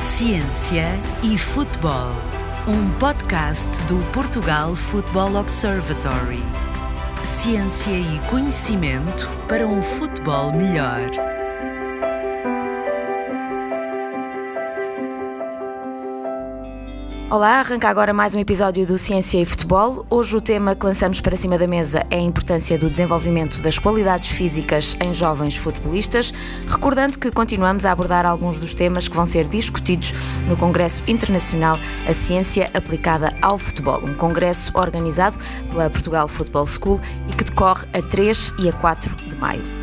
Ciência e Futebol, um podcast do Portugal Football Observatory. Ciência e conhecimento para um futebol melhor. Olá, arranca agora mais um episódio do Ciência e Futebol. Hoje o tema que lançamos para cima da mesa é a importância do desenvolvimento das qualidades físicas em jovens futebolistas, recordando que continuamos a abordar alguns dos temas que vão ser discutidos no Congresso Internacional A Ciência Aplicada ao Futebol, um congresso organizado pela Portugal Football School e que decorre a 3 e a 4 de maio.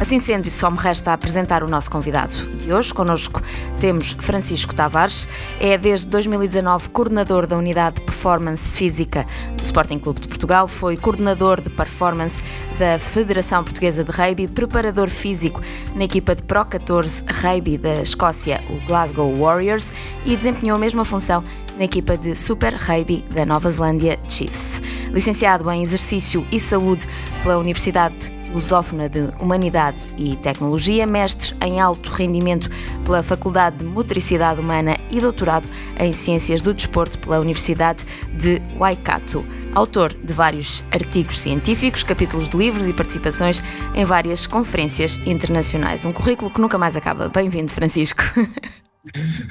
Assim sendo, só me resta apresentar o nosso convidado de hoje. Connosco temos Francisco Tavares, é desde 2019 coordenador da Unidade de Performance Física do Sporting Clube de Portugal, foi coordenador de performance da Federação Portuguesa de Rugby, preparador físico na equipa de Pro 14 Rugby da Escócia, o Glasgow Warriors, e desempenhou a mesma função na equipa de Super Rugby da Nova Zelândia Chiefs. Licenciado em Exercício e Saúde pela Universidade lusófona de Humanidade e Tecnologia, mestre em alto rendimento pela Faculdade de Motricidade Humana e doutorado em Ciências do Desporto pela Universidade de Waikato. Autor de vários artigos científicos, capítulos de livros e participações em várias conferências internacionais. Um currículo que nunca mais acaba. Bem-vindo, Francisco.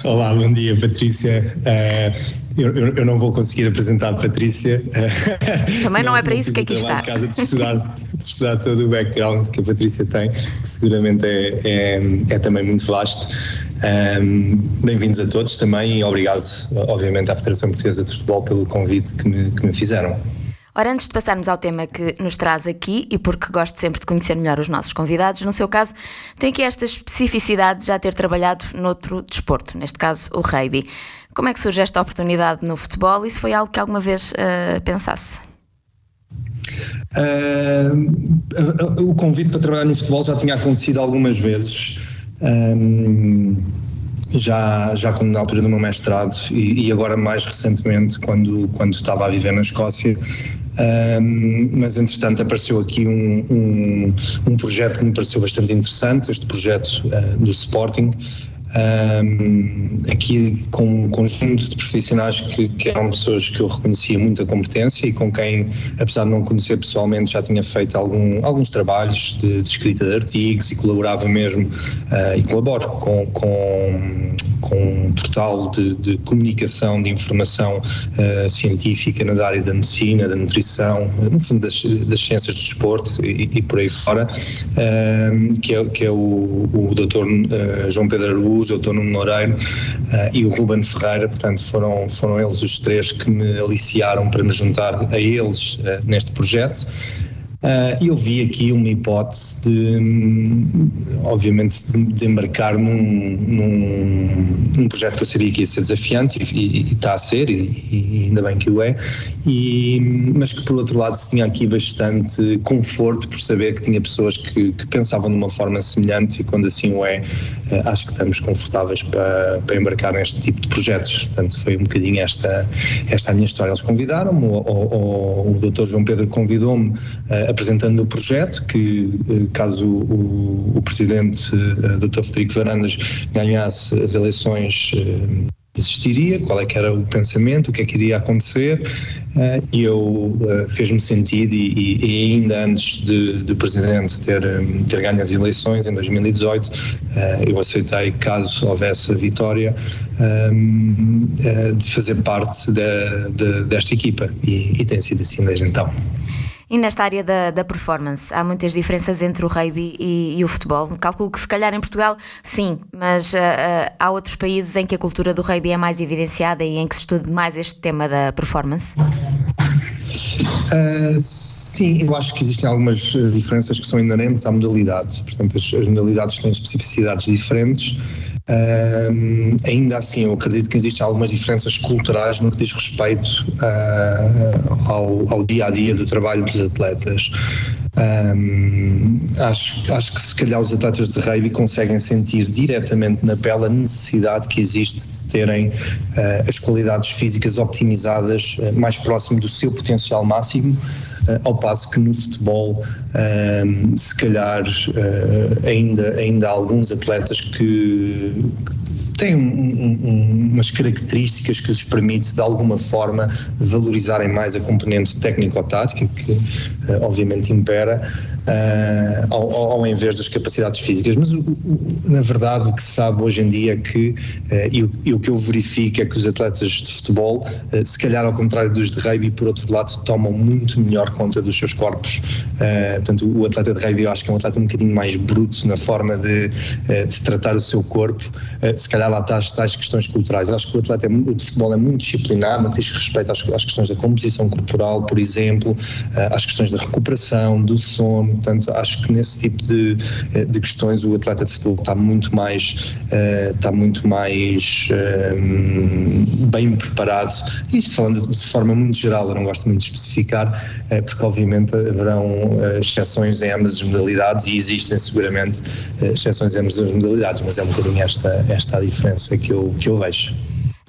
Olá, bom dia, Patrícia. Uh, eu, eu, não vou conseguir apresentar a Patrícia. Uh, Também não, não é para isso que aqui está. Em casa de estudar, de estudar todo o background que a Patrícia tem, que seguramente é, é, é também muito vasto. Um, Bem-vindos a todos também e obrigado, obviamente, à Federação Portuguesa de Futebol pelo convite que me, que me fizeram. Ora, antes de passarmos ao tema que nos traz aqui, e porque gosto sempre de conhecer melhor os nossos convidados, no seu caso, tem aqui esta especificidade de já ter trabalhado noutro desporto, neste caso o rugby. Como é que surge esta oportunidade no futebol e se foi algo que alguma vez uh, pensasse? Uh, o convite para trabalhar no futebol já tinha acontecido algumas vezes. Um, já, já na altura do meu mestrado e, e, agora mais recentemente quando, quando estava a viver na Escócia um, mas entretanto apareceu aqui um, um, um, projeto que me pareceu bastante interessante, este projeto uh, do Sporting, um, aqui com um conjunto de profissionais que, que, eram pessoas que eu reconhecia muita competência e com quem, apesar de não conhecer pessoalmente, já tinha feito algum, alguns trabalhos de, de, escrita de artigos e colaborava mesmo uh, e colaboro com, com, com um portal de, de comunicação de informação uh, científica na área da medicina, da nutrição, no fundo das, das ciências do desporto e, e por aí fora, uh, que, é, que é o, o Dr. Eh, João Pedro Araújo Cruz, o Dr. Nuno Loureiro uh, e o Ruben Ferreira, portanto foram, foram eles os três que me aliciaram para me juntar a eles uh, neste projeto. Uh, eu vi aqui uma hipótese de, hum, obviamente, de, de embarcar num, num, num, projeto que eu sabia que ia ser desafiante e, e, e está a ser, e, e, ainda bem que o é, e, mas que por outro lado tinha aqui bastante conforto por saber que tinha pessoas que, que pensavam de uma forma semelhante e quando assim o é, uh, acho que estamos confortáveis para, para embarcar neste tipo de projetos. Portanto, foi um bocadinho esta, esta a minha história. Eles convidaram-me, o, o, o, Dr. João Pedro convidou-me uh, apresentando o projeto, que eh, caso o, o presidente eh, Dr. Federico Varandas ganhasse as eleições eh, existiria, qual é que era o pensamento, o que é que iria acontecer e eu fez-me sentido e, e, ainda antes de, do Presidente ter, ter ganho as eleições em 2018 eu aceitei caso houvesse a vitória de fazer parte de, de, desta equipa e, e tem sido assim desde então. E nesta área da, da performance, há muitas diferenças entre o rugby e, e, o futebol. Calculo que se calhar em Portugal, sim, mas uh, uh, há outros países em que a cultura do rugby é mais evidenciada e em que se estuda mais este tema da performance? Uh, sim, eu acho que existem algumas diferenças que são inerentes à modalidade. Portanto, as, as modalidades têm especificidades diferentes. Uh, ainda assim, eu acredito que existem algumas diferenças culturais no que diz respeito uh, ao, ao, dia a dia do trabalho dos atletas. Um, acho, acho que se calhar os atletas de rugby conseguem sentir diretamente na pele a necessidade que existe de terem uh, as qualidades físicas optimizadas uh, mais próximo do seu potencial máximo ao passo que no futebol, se calhar, ainda, ainda há alguns atletas que têm um, um, umas características que lhes permite de alguma forma valorizarem mais a componente técnico-tática que uh, obviamente impera uh, ao, ao, invés das capacidades físicas. Mas o, o, na verdade o que se sabe hoje em dia é que uh, e, o, e, o, que eu verifico é que os atletas de futebol se calhar ao contrário dos de rugby por outro lado tomam muito melhor conta dos seus corpos portanto o atleta de rugby eu acho que é um atleta um bocadinho mais bruto na forma de, de tratar o seu corpo se calhar lá está as tais questões culturais. Acho que o atleta é, de futebol é muito disciplinado, diz respeito às, às, questões da composição corporal, por exemplo, às questões da recuperação, do sono. Portanto, acho que nesse tipo de, de questões o atleta de futebol está muito mais, está muito mais bem preparado. Isto falando de forma muito geral, eu não gosto muito de especificar, porque obviamente haverão exceções em ambas as modalidades e existem seguramente exceções em ambas as modalidades, mas é um bocadinho esta, esta a diferença diferença que eu, que eu vejo.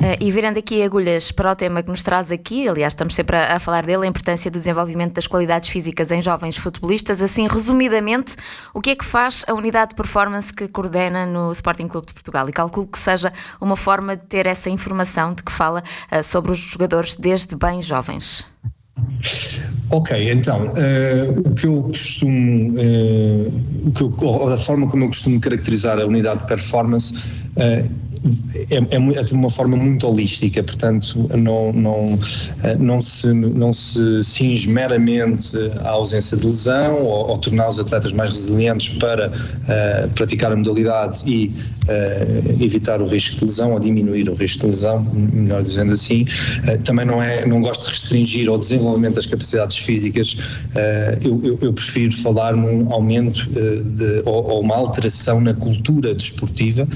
Uh, e virando aqui agulhas para o tema que nos traz aqui, aliás, estamos sempre a, a, falar dele, a importância do desenvolvimento das qualidades físicas em jovens futebolistas. Assim, resumidamente, o que é que faz a unidade de performance que coordena no Sporting Clube de Portugal? E calculo que seja uma forma de ter essa informação de que fala uh, sobre os jogadores desde bem jovens. Ok, então, uh, o que eu costumo, uh, o que eu, a forma como eu costumo caracterizar a unidade de performance uh, é, é, de uma forma muito holística, portanto não, não, não, se, não se cinge meramente à ausência de lesão ou, ou tornar os atletas mais resilientes para uh, praticar a modalidade e uh, evitar o risco de lesão ou diminuir o risco de lesão, melhor dizendo assim. Uh, também não, é, não gosto de restringir ao desenvolvimento das capacidades físicas, eu, eu, eu, prefiro falar num aumento de, ou, ou, uma alteração na cultura desportiva,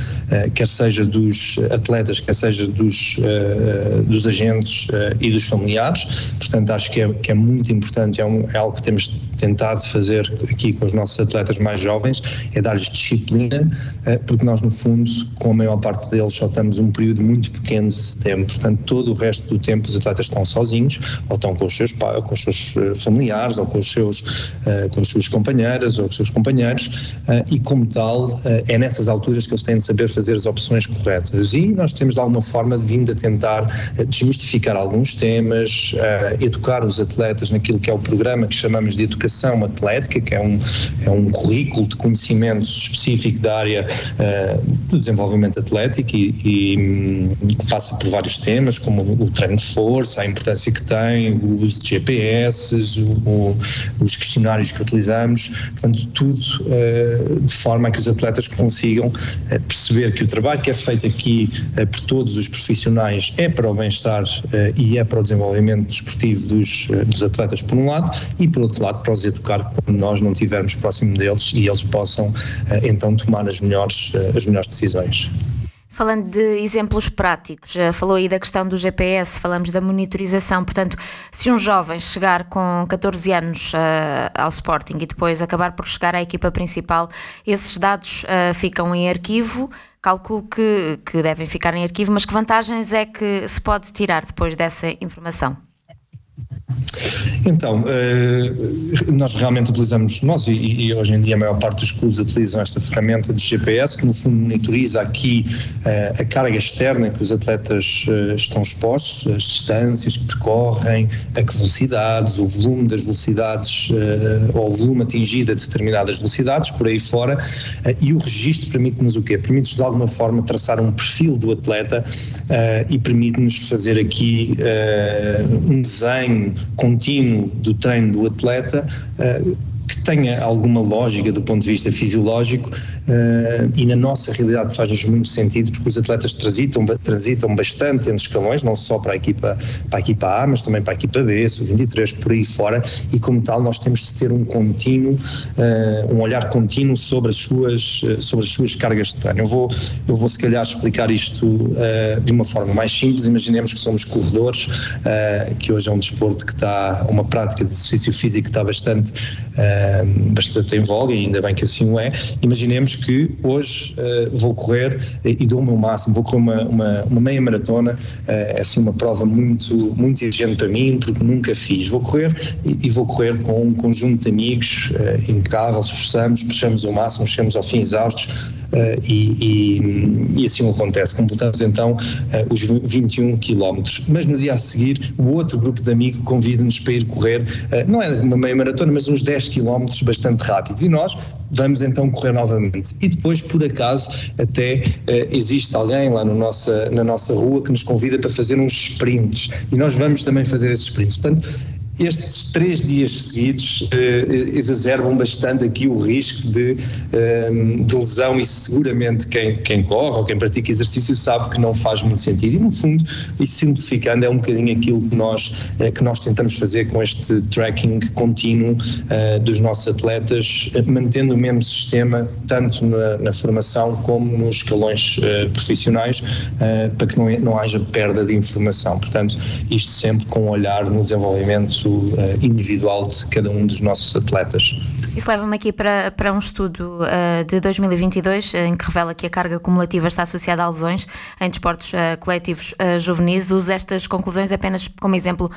quer seja do dos atletas, quer seja dos, uh, dos agentes uh, e dos familiares. Portanto, acho que é, que é muito importante, é, um, é, algo que temos tentado fazer aqui com os nossos atletas mais jovens, é dar-lhes disciplina, uh, porque nós, no fundo, com a maior parte deles, só estamos um período muito pequeno de tempo. Portanto, todo o resto do tempo os atletas estão sozinhos, ou estão com os seus, com os seus familiares, ou com os seus, com as suas companheiras, ou com os seus companheiros, e como tal, é nessas alturas que eles têm de saber fazer as opções corretas. E nós temos de alguma forma vindo a tentar eh, desmistificar alguns temas, educar os atletas naquilo que é o programa que chamamos de educação atlética, que é um, é um currículo de conhecimento específico da área uh, do desenvolvimento atlético e, e um, passa por vários temas, como o treino de força, a importância que tem, o uso de GPS, o, os questionários que utilizamos, portanto, tudo uh, de forma a que os atletas consigam perceber que o trabalho que é feito aqui uh, por todos os profissionais é para o bem-estar uh, e é para o desenvolvimento desportivo dos, uh, dos atletas, por um lado, e por outro lado, para os educar quando nós não estivermos próximo deles e eles possam então tomar as melhores, as melhores decisões. Falando de exemplos práticos, falou aí da questão do GPS, falamos da monitorização. Portanto, se um jovem chegar com 14 anos uh, ao Sporting e depois acabar por chegar à equipa principal, esses dados uh, ficam em arquivo. Calculo que, que devem ficar em arquivo, mas que vantagens é que se pode tirar depois dessa informação? Então, eh, nós realmente utilizamos, nós e, hoje em dia a maior parte dos clubes utilizam esta ferramenta de GPS que no fundo monitoriza aqui eh, a carga externa que os atletas eh, estão expostos, as distâncias que percorrem, a que velocidades, o volume das velocidades ou o volume atingido a determinadas velocidades, por aí fora, e o registro permite-nos o quê? Permite-nos de alguma forma traçar um perfil do atleta e permite-nos fazer aqui um desenho contínuo do treino do atleta uh, que tenha alguma lógica do ponto de vista fisiológico uh, e na nossa realidade faz-nos muito sentido porque os atletas transitam, transitam bastante entre escalões, não só para a equipa, para a equipa A, mas também para a equipa B, sub-23, por aí fora, e como tal nós temos de ter um contínuo, uh, um olhar contínuo sobre as suas, sobre as suas cargas de treino. Eu vou, eu vou se calhar explicar isto uh, de uma forma mais simples, imaginemos que somos corredores, que hoje é um desporto que está, uma prática de exercício físico que está bastante bastante em voga e ainda bem que assim o é. Imaginemos que hoje vou correr e dou o meu máximo, vou correr uma, uma, uma meia maratona, é assim uma prova muito, muito exigente para mim, porque nunca fiz. Vou correr e, e vou correr com um conjunto de amigos impecável, esforçamos, puxamos o máximo, chegamos ao fim exaustos e, e, e assim acontece. Completamos então os 21 quilómetros. Mas no dia a seguir, o outro grupo de amigos convida-nos para ir correr, não é uma meia maratona, mas uns 10 quilómetros bastante rápidos. E nós vamos então correr novamente. E depois, por acaso, até existe alguém lá no nossa, na nossa rua que nos convida para fazer uns sprints. E nós vamos também fazer esses sprints. Portanto, estes três dias seguidos uh, exacerbam bastante aqui o risco de, uh, de, lesão e seguramente quem, quem corre ou quem pratica exercício sabe que não faz muito sentido e no fundo, e simplificando, é um bocadinho aquilo que nós, uh, que nós tentamos fazer com este tracking contínuo dos nossos atletas, mantendo o mesmo sistema tanto na, na formação como nos escalões profissionais para que não, não haja perda de informação. Portanto, isto sempre com um olhar no desenvolvimento uh, individual de cada um dos nossos atletas. Isso leva-me aqui para, para um estudo uh, de 2022 em que revela que a carga cumulativa está associada a lesões em desportos uh, coletivos juvenis. Uso estas conclusões apenas como exemplo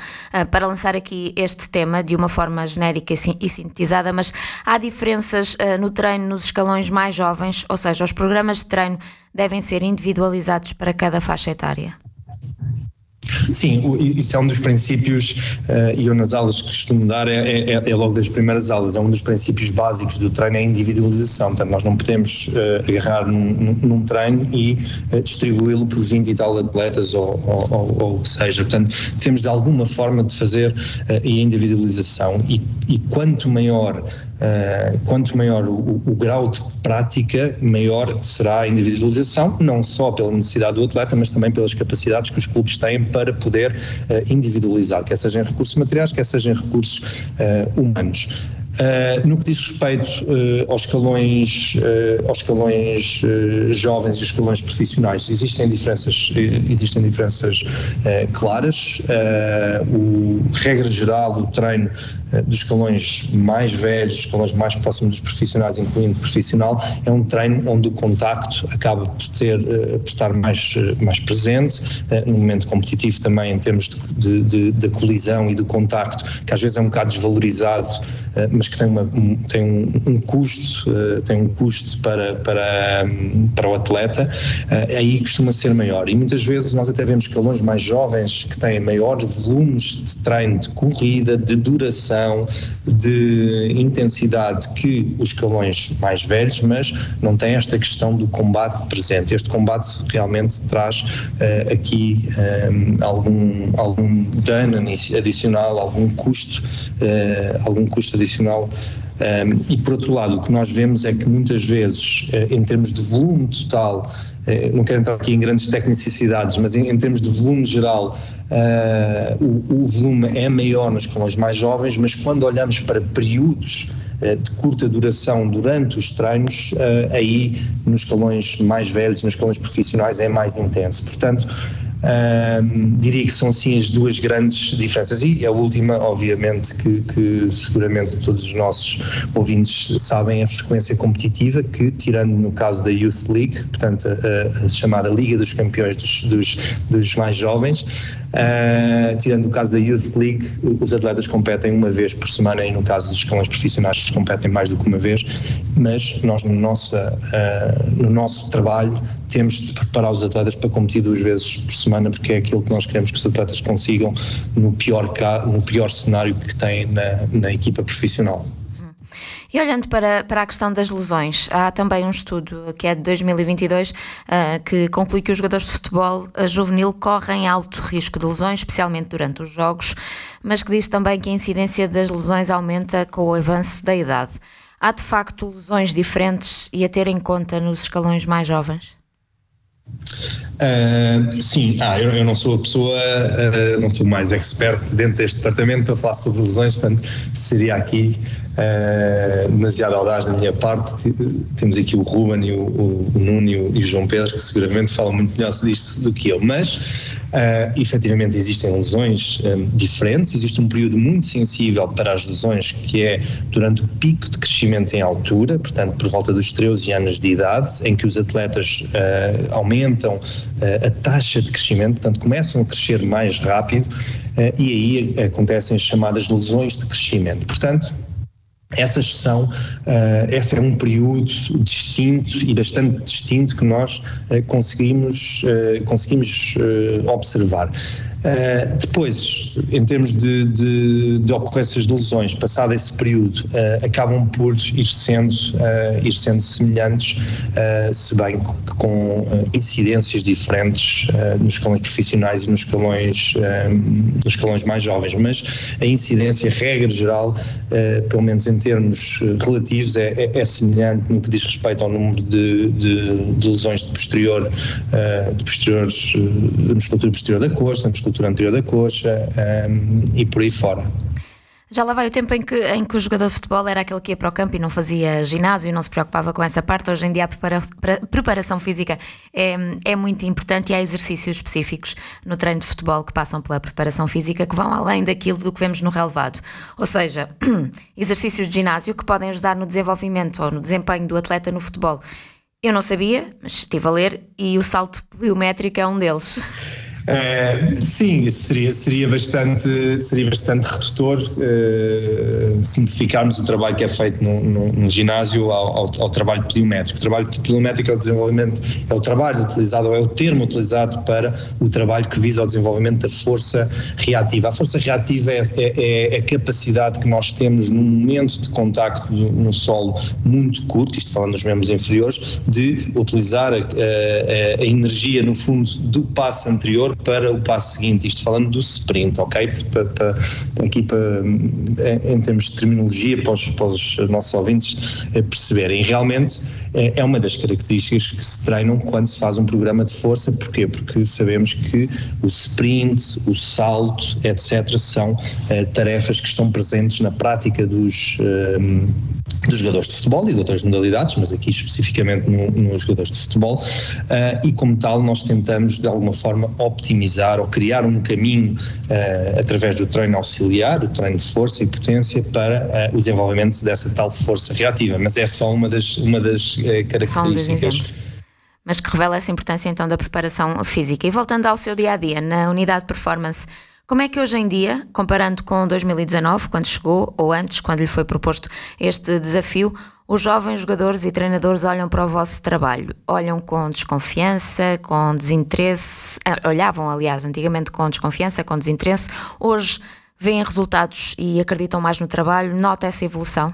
para lançar aqui este tema de uma forma genérica e sintetizada, mas há diferenças no treino nos escalões mais jovens, ou seja, os programas de treino devem ser individualizados para cada faixa etária. Sim, isso é um dos princípios, uh, e eu nas aulas que costumo dar é, é, é, logo das primeiras aulas, é um dos princípios básicos do treino, é a individualização. Portanto, nós não podemos uh, agarrar num, num, treino e uh, distribuí-lo por 20 e tal atletas ou, ou, ou, o que seja. Portanto, temos de alguma forma de fazer a individualização e, e quanto maior Uh, quanto maior o, o, grau de prática, maior será a individualização, não só pela necessidade do atleta, mas também pelas capacidades que os clubes têm para poder uh, individualizar, quer seja em recursos materiais, quer seja em recursos uh, humanos. Uh, no que diz respeito uh, aos escalões, uh, aos escalões jovens e escalões profissionais, existem diferenças, existem diferenças claras. o regra geral, o treino dos escalões mais velhos, escalões mais próximos dos profissionais, incluindo profissional, é um treino onde o contacto acaba por, ter, por estar mais, mais presente, no momento competitivo também em termos de, de, de, colisão e do contacto, que às vezes é um bocado desvalorizado, mas que tem, uma, um, tem um, um custo, uh, tem um custo para, para, para o atleta, uh, aí costuma ser maior. E muitas vezes nós até vemos escalões mais jovens que têm maiores volumes de treino, de corrida, de duração, de intensidade que os escalões mais velhos, mas não tem esta questão do combate presente. Este combate realmente traz uh, aqui um, algum, algum dano adicional, algum custo, algum custo adicional um, e por outro lado, o que nós vemos é que muitas vezes, uh, em termos de volume total, uh, não quero entrar aqui em grandes tecnicidades, mas em, em termos de volume geral, uh, o, o, volume é maior nos escalões mais jovens, mas quando olhamos para períodos de curta duração durante os treinos, aí nos escalões mais velhos, nos escalões profissionais é mais intenso. Portanto, diria que são assim as duas grandes diferenças. E a última, obviamente, que, que, seguramente todos os nossos ouvintes sabem, a frequência competitiva, que, tirando no caso da Youth League, portanto, a, a chamada Liga dos Campeões dos, dos, dos mais jovens, uh, tirando o caso da Youth League, os atletas competem uma vez por semana e, no caso dos escalões profissionais, competem mais do que uma vez, mas nós, no nosso, uh, no nosso trabalho, temos de preparar os atletas para competir duas vezes por semana semana, porque é aquilo que nós queremos que os atletas consigam no pior, no pior cenário que têm na, na equipa profissional. E olhando para, para a questão das lesões, há também um estudo que é de 2022 uh, que conclui que os jogadores de futebol uh, juvenil correm alto risco de lesões, especialmente durante os jogos, mas que diz também que a incidência das lesões aumenta com o avanço da idade. Há de facto lesões diferentes e a ter em conta nos escalões mais jovens? Uh, sim, ah, eu, eu, não sou a pessoa, uh, não sou mais expert dentro deste departamento para falar sobre lesões, portanto seria aqui demasiado audaz da minha parte. Temos aqui o Ruben e o, o, o Nuno e o, e o, João Pedro, que seguramente falam muito melhor disto do que eu, mas uh, efetivamente existem lesões um, diferentes, existe um período muito sensível para as lesões, que é durante o pico de crescimento em altura, portanto, por volta dos 13 anos de idade, em que os atletas uh, aumentam uh, a taxa de crescimento, portanto, começam a crescer mais rápido e aí acontecem as chamadas lesões de crescimento. Portanto, essas são, uh, esse é um período distinto e bastante distinto que nós uh, conseguimos, uh, conseguimos observar. Uh, depois, em termos de, de, de, ocorrências de lesões, passado esse período, uh, acabam por ir sendo, uh, ir sendo semelhantes, se bem com incidências diferentes nos escalões profissionais e nos escalões, nos escalões mais jovens, mas a incidência, regra geral, pelo menos em termos relativos, é, é, é, semelhante no que diz respeito ao número de, de lesões de posterior, de posteriores, da musculatura posterior da coxa, da musculatura musculatura anterior da coxa um, e por aí fora. Já lá vai o tempo em que, em que o jogador de futebol era aquele que ia para o campo e não fazia ginásio e não se preocupava com essa parte. Hoje em dia a prepara, preparação física é, é muito importante e há exercícios específicos no treino de futebol que passam pela preparação física que vão além daquilo do que vemos no relevado. Ou seja, exercícios de ginásio que podem ajudar no desenvolvimento ou no desempenho do atleta no futebol. Eu não sabia, mas estive a ler e o salto pliométrico é um deles. Uh, sim, seria, seria, bastante, seria bastante redutor uh, simplificarmos o trabalho que é feito no, no, no ginásio ao, ao, ao, trabalho pliométrico. O trabalho pliométrico é o desenvolvimento, é o trabalho utilizado, é o termo utilizado para o trabalho que visa ao desenvolvimento da força reativa. A força reativa é, é, é a capacidade que nós temos no momento de contacto no solo muito curto, isto falando dos membros inferiores, de utilizar a, a, a energia, no fundo, do passo anterior para o passo seguinte, isto falando do sprint, ok? Para, para, aqui para, em termos de terminologia, para os, para os nossos ouvintes eh, perceberem. Realmente é, é uma das características que se treinam quando se faz um programa de força, porquê? Porque sabemos que o sprint, o salto, etc., são uh, tarefas que estão presentes na prática dos. Dos jogadores de futebol e de outras modalidades, mas aqui especificamente nos no jogadores de futebol, uh, e como tal nós tentamos de alguma forma optimizar ou criar um caminho uh, através do treino auxiliar, o treino de força e potência para uh, o desenvolvimento dessa tal força reativa, mas é só uma das, uma das características. mas que revela essa importância então da preparação física. E voltando ao seu dia a dia, na unidade de performance, como é que hoje em dia, comparando com 2019, quando chegou, ou antes, quando lhe foi proposto este desafio, os jovens jogadores e treinadores olham para o vosso trabalho? Olham com desconfiança, com desinteresse? Eh, olhavam, aliás, antigamente com desconfiança, com desinteresse. Hoje veem resultados e acreditam mais no trabalho? Nota essa evolução?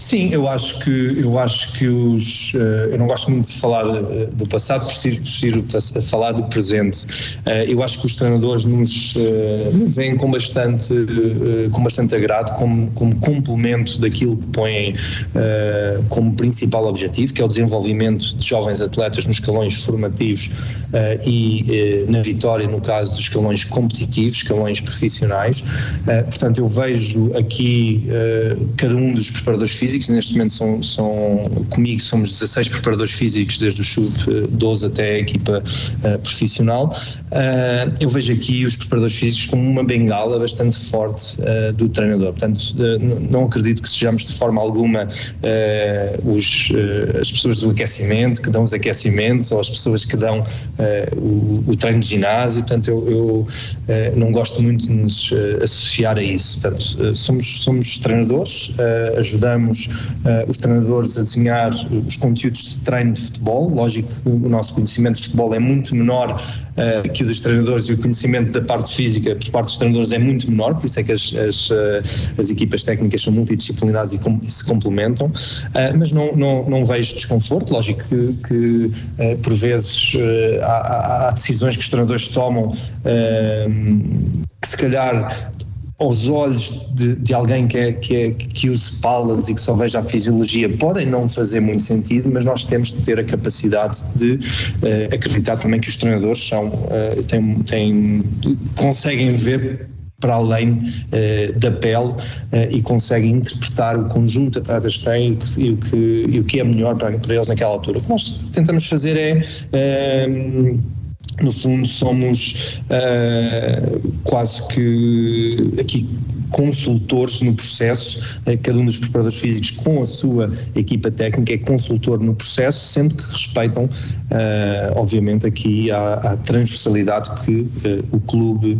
Sim, eu acho que eu acho que os eh, eu não gosto muito de falar eh, do passado, prefiro, prefiro falar do presente. Eh, eu acho que os treinadores nos, nos veem com bastante com bastante agrado, como, como complemento daquilo que põem como principal objetivo, que é o desenvolvimento de jovens atletas nos escalões formativos e na vitória no caso dos escalões competitivos, escalões profissionais. Portanto, eu vejo aqui cada um dos preparadores físicos, neste momento são, são comigo somos 16 preparadores físicos, desde o sub-12 até a equipa uh, profissional. Uh, eu vejo aqui os preparadores físicos como uma bengala bastante forte uh, do treinador. Portanto, não acredito que sejamos de forma alguma os, as pessoas do aquecimento, que dão os aquecimentos, ou as pessoas que dão o, o, treino de ginásio. Portanto, eu, eu não gosto muito de nos associar a isso. Portanto, somos, somos treinadores, ajudamos uh, os treinadores a desenhar os conteúdos de treino de futebol. Lógico que o nosso conhecimento de futebol é muito menor uh, que o dos treinadores e o conhecimento da parte física por parte dos treinadores é muito menor, por isso é que as, as, eh, as equipas técnicas são multidisciplinares e, com, se complementam, uh, mas não, não, não vejo desconforto. Lógico que, que por vezes há, há, decisões que os treinadores tomam que se calhar aos olhos de, de alguém que, é, que, é, que use palas e que só veja a fisiologia podem não fazer muito sentido, mas nós temos de ter a capacidade de uh, acreditar também que os treinadores são, uh, têm, têm, conseguem ver para além uh, da pele uh, e consegue interpretar o conjunto de atletas que têm e o que, e o que é melhor para, para eles naquela altura. O que nós tentamos fazer é. Uh, no fundo somos uh, quase que aqui consultores no processo, uh, cada um dos preparadores físicos com a sua equipa técnica é consultor no processo, sendo que respeitam, uh, obviamente, aqui a, a transversalidade que o clube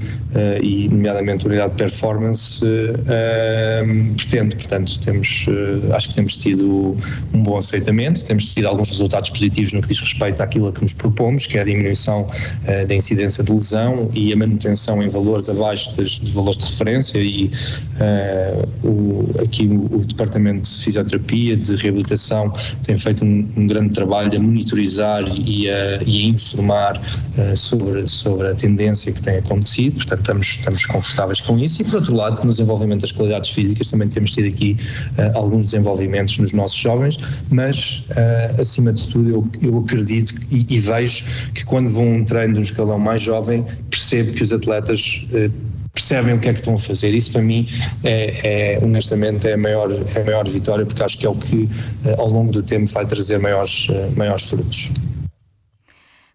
e, nomeadamente, a unidade de performance pretende. Portanto, temos, acho que temos tido um bom aceitamento, temos tido alguns resultados positivos no que diz respeito àquilo a que nos propomos, que é a diminuição da incidência de lesão e a manutenção em valores abaixo das, dos valores de referência e uh, o, aqui o, o, Departamento de Fisioterapia, de Reabilitação, tem feito um, um grande trabalho a monitorizar e a, e a informar uh, sobre, sobre a tendência que tem acontecido, portanto estamos, estamos confortáveis com isso. E por outro lado no desenvolvimento das qualidades físicas também temos tido aqui alguns desenvolvimentos nos nossos jovens, mas acima de tudo eu, eu acredito e, e vejo que quando vão um treino de um escalão mais jovem, percebo que os atletas percebem o que é que estão a fazer. Isso para mim é, é honestamente é a, maior, é a maior vitória porque acho que é o que eh, ao longo do tempo vai trazer maiores, eh, maiores frutos.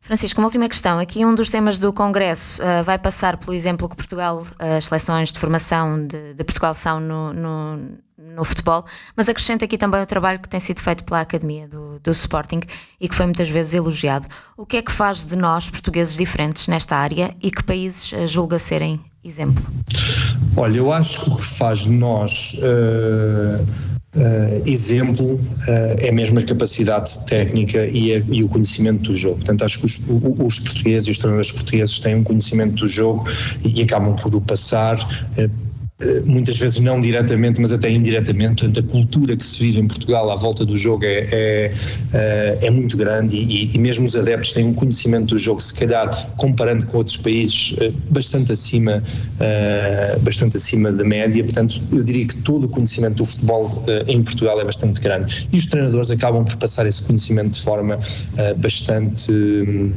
Francisco, uma última questão. Aqui um dos temas do Congresso uh, vai passar pelo exemplo que Portugal, as seleções de formação de, de Portugal são no, no, no, futebol, mas acrescenta aqui também o trabalho que tem sido feito pela Academia do, do Sporting e que foi muitas vezes elogiado. O que é que faz de nós, portugueses diferentes nesta área e que países uh, julga serem exemplo? Olha, eu acho que o que faz de nós. Uh Uh, exemplo uh, é mesmo a capacidade técnica e, a, e, o conhecimento do jogo. Portanto, acho que os, os, portugueses e os treinadores portugueses têm um conhecimento do jogo e, e acabam por o passar. Uh, eh, muitas vezes não diretamente, mas até indiretamente. Portanto, a cultura que se vive em Portugal à volta do jogo é, é, eh, é muito grande e, e, mesmo os adeptos têm um conhecimento do jogo, se calhar comparando com outros países, eh, bastante acima, bastante acima da média. Portanto, eu diria que todo o conhecimento do futebol em Portugal é bastante grande e os treinadores acabam por passar esse conhecimento de forma bastante hum,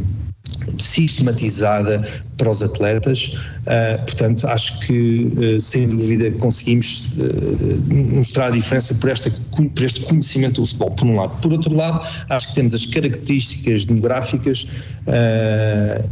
sistematizada para os atletas. Uh, portanto, acho que, uh, sem dúvida, conseguimos uh, mostrar a diferença por, esta, por este conhecimento do futebol, por um lado. Por outro lado, acho que temos as características demográficas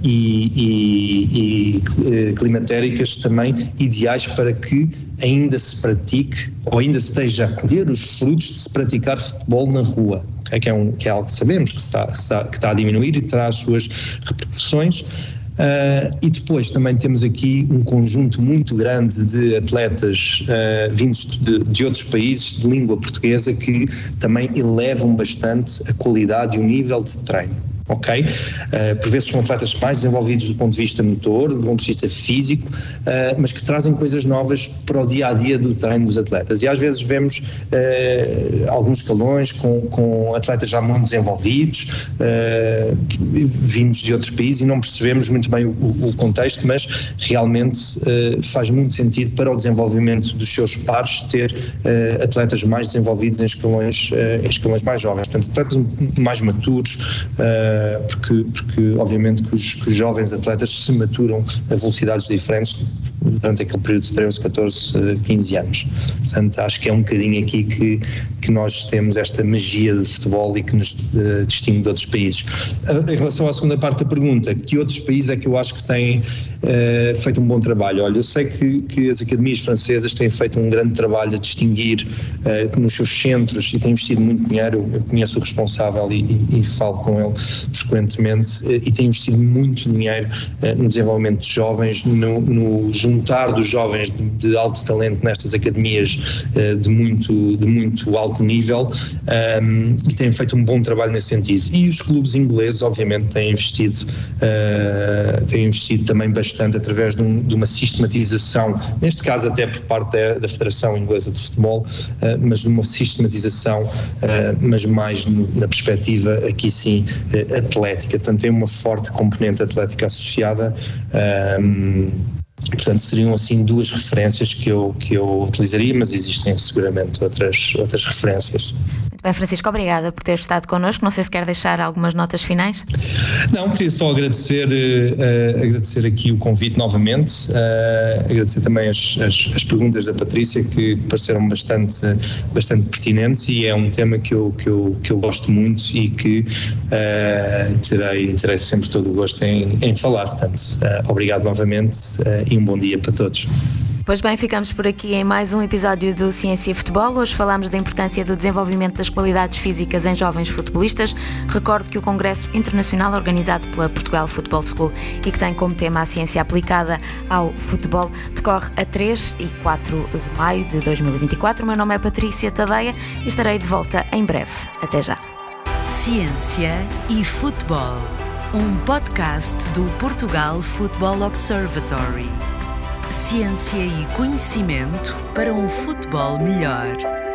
e, e, e climatéricas também ideais para que ainda se pratique ou ainda esteja a colher os frutos de se praticar futebol na rua que é, um, que é algo que sabemos que está, está, que está a diminuir e terá as suas repercussões. Uh, e depois também temos aqui um conjunto muito grande de atletas uh, vindos de, de, outros países de língua portuguesa que também elevam bastante a qualidade e o nível de treino ok? Uh, por vezes são atletas mais desenvolvidos do ponto de vista motor, do ponto de vista físico, uh, mas que trazem coisas novas para o dia a dia do treino dos atletas. E às vezes vemos uh, alguns escalões com, com atletas já muito desenvolvidos, vindos de outros países, e não percebemos muito bem o, o contexto, mas realmente faz muito sentido para o desenvolvimento dos seus pares ter atletas mais desenvolvidos em escalões, em escalões mais jovens, portanto, atletas mais maturos. Eh, porque, porque obviamente que os, que os, jovens atletas se maturam a velocidades diferentes durante aquele período de 13, 14, 15 anos. Portanto, acho que é um bocadinho aqui que, que nós temos esta magia do futebol e que nos uh, distingue de outros países. Em relação à segunda parte da pergunta, que outros países é que eu acho que têm uh, feito um bom trabalho? Olha, eu sei que, que as academias francesas têm feito um grande trabalho a distinguir nos seus centros e têm investido muito dinheiro. Eu conheço o responsável e, e, e falo com ele frequentemente e têm investido muito dinheiro no desenvolvimento de jovens, no, no juntar dos jovens de, de alto talento nestas academias de muito, de muito alto nível um, e têm feito um bom trabalho nesse sentido. E os clubes ingleses, obviamente, têm investido, uh, têm investido também bastante através de, um, de, uma sistematização, neste caso até por parte da, da Federação Inglesa de Futebol, uh, mas de uma sistematização, uh, mas mais no, na perspectiva aqui sim atlética. Portanto, tem uma forte componente atlética associada. Um, Portanto, seriam assim duas referências que eu, que eu utilizaria, mas existem seguramente outras, outras referências. Muito bem, Francisco, obrigada por ter estado connosco. Não sei se quer deixar algumas notas finais. Não, queria só agradecer, uh, agradecer aqui o convite novamente, uh, agradecer também as, as, as, perguntas da Patrícia que pareceram bastante, bastante pertinentes e é um tema que eu, que eu, que eu gosto muito e que uh, terei, terei sempre todo o gosto em, em falar. Portanto, obrigado novamente e um bom dia para todos. Pois bem, ficamos por aqui em mais um episódio do Ciência e Futebol. Hoje falamos da importância do desenvolvimento das qualidades físicas em jovens futebolistas. Recordo que o Congresso Internacional organizado pela Portugal Football School e que tem como tema a ciência aplicada ao futebol decorre a 3 e 4 de maio de 2024. O meu nome é Patrícia Tadeia e estarei de volta em breve. Até já. Ciência e Futebol, um podcast do Portugal Football Observatory ciência e conhecimento para um futebol melhor.